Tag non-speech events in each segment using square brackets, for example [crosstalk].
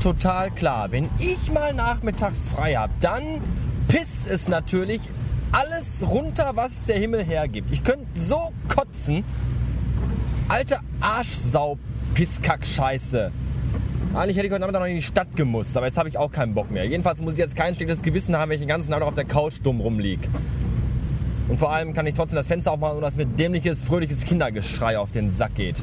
total klar. Wenn ich mal nachmittags frei habe, dann pisst es natürlich alles runter, was der Himmel hergibt. Ich könnte so kotzen. Alte Arschsau, Pisskack, Scheiße. Eigentlich hätte ich heute Nachmittag noch in die Stadt gemusst, aber jetzt habe ich auch keinen Bock mehr. Jedenfalls muss ich jetzt kein schlechtes Gewissen haben, wenn ich den ganzen Tag noch auf der Couch dumm rumliege. Und vor allem kann ich trotzdem das Fenster aufmachen, ohne dass mir dämliches, fröhliches Kindergeschrei auf den Sack geht.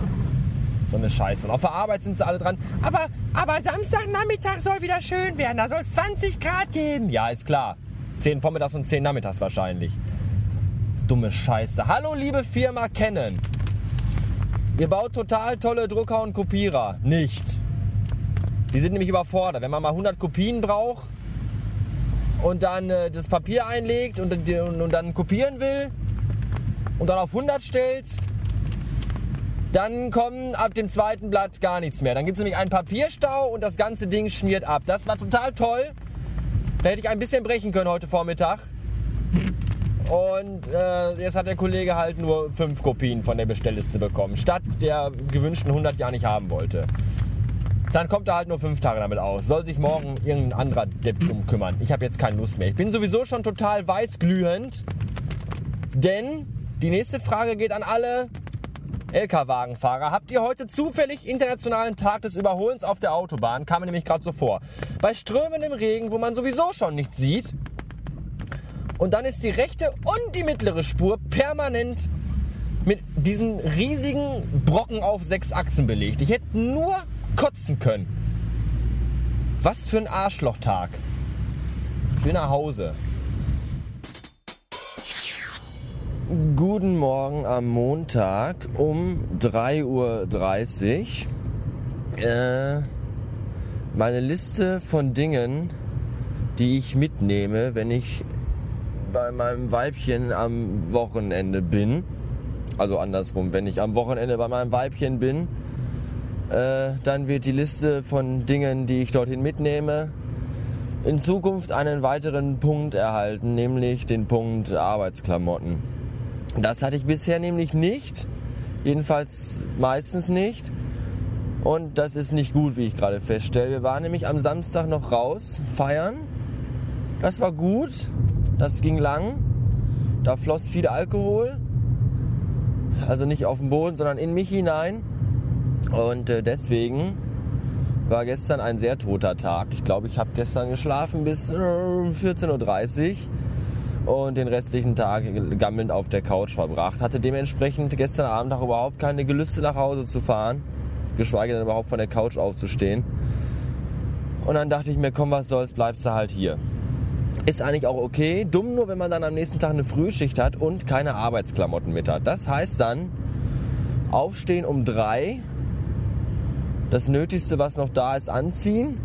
So eine Scheiße. Und auf der Arbeit sind sie alle dran. Aber, aber Samstagnachmittag soll wieder schön werden. Da soll es 20 Grad geben. Ja, ist klar. 10 vormittags und 10 nachmittags wahrscheinlich. Dumme Scheiße. Hallo, liebe Firma Canon. Ihr baut total tolle Drucker und Kopierer. Nicht. Die sind nämlich überfordert. Wenn man mal 100 Kopien braucht und dann äh, das Papier einlegt und, und, und dann kopieren will und dann auf 100 stellt, dann kommen ab dem zweiten Blatt gar nichts mehr. Dann gibt es nämlich einen Papierstau und das ganze Ding schmiert ab. Das war total toll. Da hätte ich ein bisschen brechen können heute Vormittag. Und äh, jetzt hat der Kollege halt nur fünf Kopien von der Bestellliste bekommen, statt der gewünschten 100 ja nicht haben wollte. Dann kommt er halt nur fünf Tage damit aus. Soll sich morgen irgendein anderer Depp drum kümmern. Ich habe jetzt keine Lust mehr. Ich bin sowieso schon total weißglühend. Denn die nächste Frage geht an alle LKW-Wagenfahrer. Habt ihr heute zufällig Internationalen Tag des Überholens auf der Autobahn? Kam mir nämlich gerade so vor. Bei strömendem Regen, wo man sowieso schon nichts sieht. Und dann ist die rechte und die mittlere Spur permanent mit diesen riesigen Brocken auf sechs Achsen belegt. Ich hätte nur kotzen können. Was für ein Arschlochtag. Ich will nach Hause. Guten Morgen am Montag um 3.30 Uhr. Äh, meine Liste von Dingen, die ich mitnehme, wenn ich bei meinem Weibchen am Wochenende bin. Also andersrum, wenn ich am Wochenende bei meinem Weibchen bin, äh, dann wird die Liste von Dingen, die ich dorthin mitnehme, in Zukunft einen weiteren Punkt erhalten, nämlich den Punkt Arbeitsklamotten. Das hatte ich bisher nämlich nicht. Jedenfalls meistens nicht. Und das ist nicht gut, wie ich gerade feststelle. Wir waren nämlich am Samstag noch raus, feiern. Das war gut. Das ging lang. Da floss viel Alkohol. Also nicht auf den Boden, sondern in mich hinein. Und äh, deswegen war gestern ein sehr toter Tag. Ich glaube, ich habe gestern geschlafen bis äh, 14.30 Uhr und den restlichen Tag gammelnd auf der Couch verbracht. Hatte dementsprechend gestern Abend auch überhaupt keine Gelüste nach Hause zu fahren, geschweige denn überhaupt von der Couch aufzustehen. Und dann dachte ich mir, komm, was soll's, bleibst du halt hier. Ist eigentlich auch okay. Dumm nur, wenn man dann am nächsten Tag eine Frühschicht hat und keine Arbeitsklamotten mit hat. Das heißt dann, aufstehen um drei, das Nötigste, was noch da ist, anziehen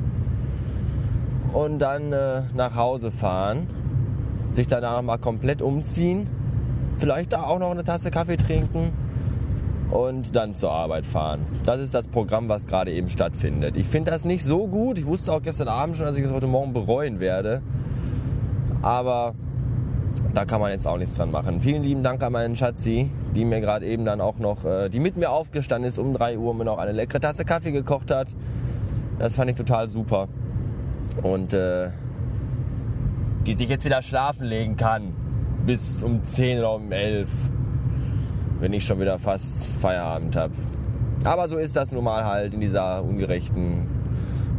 und dann äh, nach Hause fahren sich danach noch mal komplett umziehen, vielleicht da auch noch eine Tasse Kaffee trinken und dann zur Arbeit fahren. Das ist das Programm, was gerade eben stattfindet. Ich finde das nicht so gut. Ich wusste auch gestern Abend schon, dass ich es heute Morgen bereuen werde. Aber da kann man jetzt auch nichts dran machen. Vielen lieben Dank an meinen Schatzi, die mir gerade eben dann auch noch, äh, die mit mir aufgestanden ist um 3 Uhr und mir noch eine leckere Tasse Kaffee gekocht hat. Das fand ich total super. Und äh, die sich jetzt wieder schlafen legen kann. Bis um 10 oder um 11. Wenn ich schon wieder fast Feierabend habe. Aber so ist das nun mal halt in dieser ungerechten,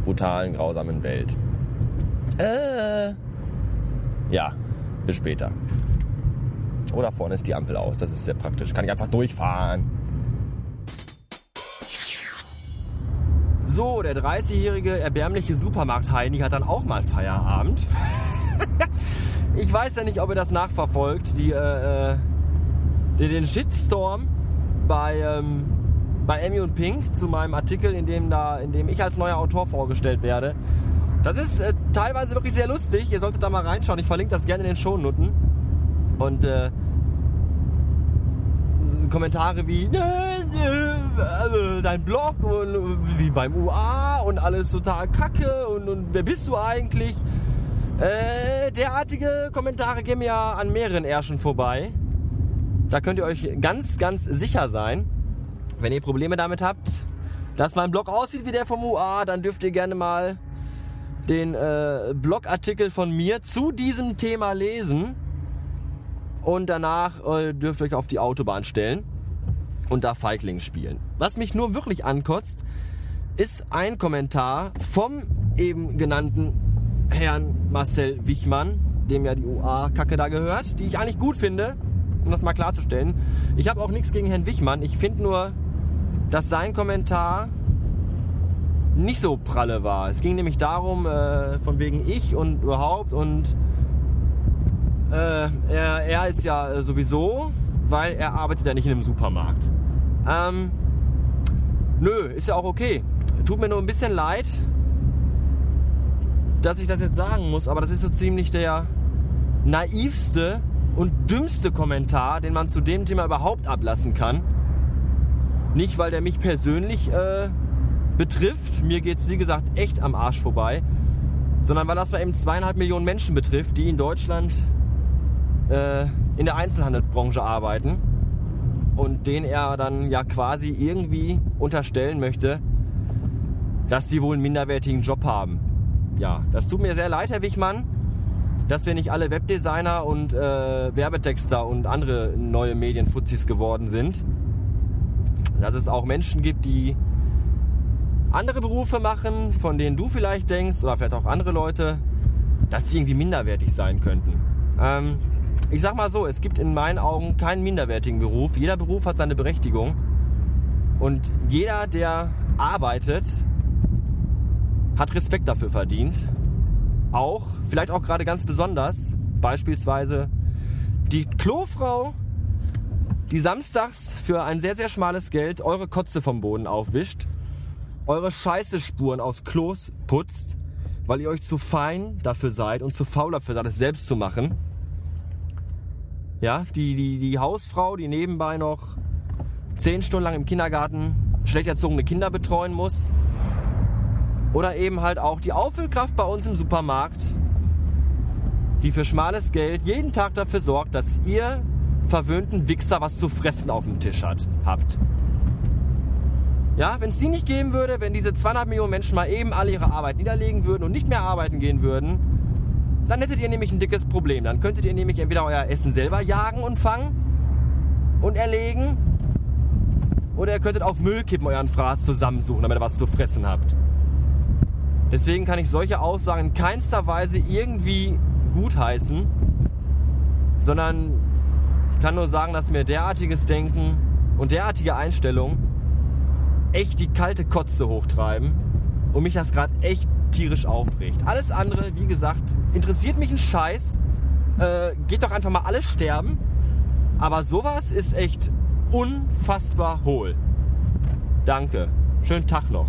brutalen, grausamen Welt. Äh. Ja, bis später. Oder vorne ist die Ampel aus. Das ist sehr praktisch. Kann ich einfach durchfahren. So, der 30-jährige erbärmliche Supermarkt-Heini hat dann auch mal Feierabend. [laughs] weiß ja nicht, ob ihr das nachverfolgt, die, äh, äh den Shitstorm bei, ähm, bei Emmy und Pink zu meinem Artikel, in dem, da, in dem ich als neuer Autor vorgestellt werde. Das ist äh, teilweise wirklich sehr lustig. Ihr solltet da mal reinschauen. Ich verlinke das gerne in den Shownoten. Und äh, Kommentare wie äh, dein Blog und wie beim UA und alles total kacke und, und wer bist du eigentlich? Äh, derartige Kommentare gehen mir ja an mehreren Ärschen vorbei. Da könnt ihr euch ganz, ganz sicher sein, wenn ihr Probleme damit habt, dass mein Blog aussieht wie der vom UA, dann dürft ihr gerne mal den äh, Blogartikel von mir zu diesem Thema lesen und danach äh, dürft ihr euch auf die Autobahn stellen und da Feigling spielen. Was mich nur wirklich ankotzt, ist ein Kommentar vom eben genannten Herrn Marcel Wichmann, dem ja die UA-Kacke da gehört, die ich eigentlich gut finde, um das mal klarzustellen. Ich habe auch nichts gegen Herrn Wichmann. Ich finde nur, dass sein Kommentar nicht so pralle war. Es ging nämlich darum, äh, von wegen ich und überhaupt und äh, er, er ist ja sowieso, weil er arbeitet ja nicht in einem Supermarkt. Ähm, nö, ist ja auch okay. Tut mir nur ein bisschen leid, dass ich das jetzt sagen muss, aber das ist so ziemlich der naivste und dümmste Kommentar, den man zu dem Thema überhaupt ablassen kann. Nicht, weil der mich persönlich äh, betrifft, mir geht es wie gesagt echt am Arsch vorbei, sondern weil das mal eben zweieinhalb Millionen Menschen betrifft, die in Deutschland äh, in der Einzelhandelsbranche arbeiten und denen er dann ja quasi irgendwie unterstellen möchte, dass sie wohl einen minderwertigen Job haben. Ja, das tut mir sehr leid, Herr Wichmann, dass wir nicht alle Webdesigner und äh, Werbetexter und andere neue Medienfuzis geworden sind. Dass es auch Menschen gibt, die andere Berufe machen, von denen du vielleicht denkst, oder vielleicht auch andere Leute, dass sie irgendwie minderwertig sein könnten. Ähm, ich sag mal so, es gibt in meinen Augen keinen minderwertigen Beruf. Jeder Beruf hat seine Berechtigung. Und jeder, der arbeitet, hat Respekt dafür verdient. Auch, vielleicht auch gerade ganz besonders, beispielsweise die Klofrau, die samstags für ein sehr, sehr schmales Geld eure Kotze vom Boden aufwischt, eure Scheißespuren aus Klos putzt, weil ihr euch zu fein dafür seid und zu faul dafür seid, es selbst zu machen. Ja, die, die, die Hausfrau, die nebenbei noch zehn Stunden lang im Kindergarten schlecht erzogene Kinder betreuen muss. Oder eben halt auch die Auffüllkraft bei uns im Supermarkt, die für schmales Geld jeden Tag dafür sorgt, dass ihr verwöhnten Wichser was zu fressen auf dem Tisch hat, habt. Ja, wenn es die nicht geben würde, wenn diese 200 Millionen Menschen mal eben alle ihre Arbeit niederlegen würden und nicht mehr arbeiten gehen würden, dann hättet ihr nämlich ein dickes Problem. Dann könntet ihr nämlich entweder euer Essen selber jagen und fangen und erlegen, oder ihr könntet auf Müll kippen euren Fraß zusammensuchen, damit ihr was zu fressen habt. Deswegen kann ich solche Aussagen in keinster Weise irgendwie gutheißen, sondern kann nur sagen, dass mir derartiges Denken und derartige Einstellung echt die kalte Kotze hochtreiben und mich das gerade echt tierisch aufregt. Alles andere, wie gesagt, interessiert mich ein Scheiß. Äh, geht doch einfach mal alles sterben. Aber sowas ist echt unfassbar hohl. Danke. Schönen Tag noch.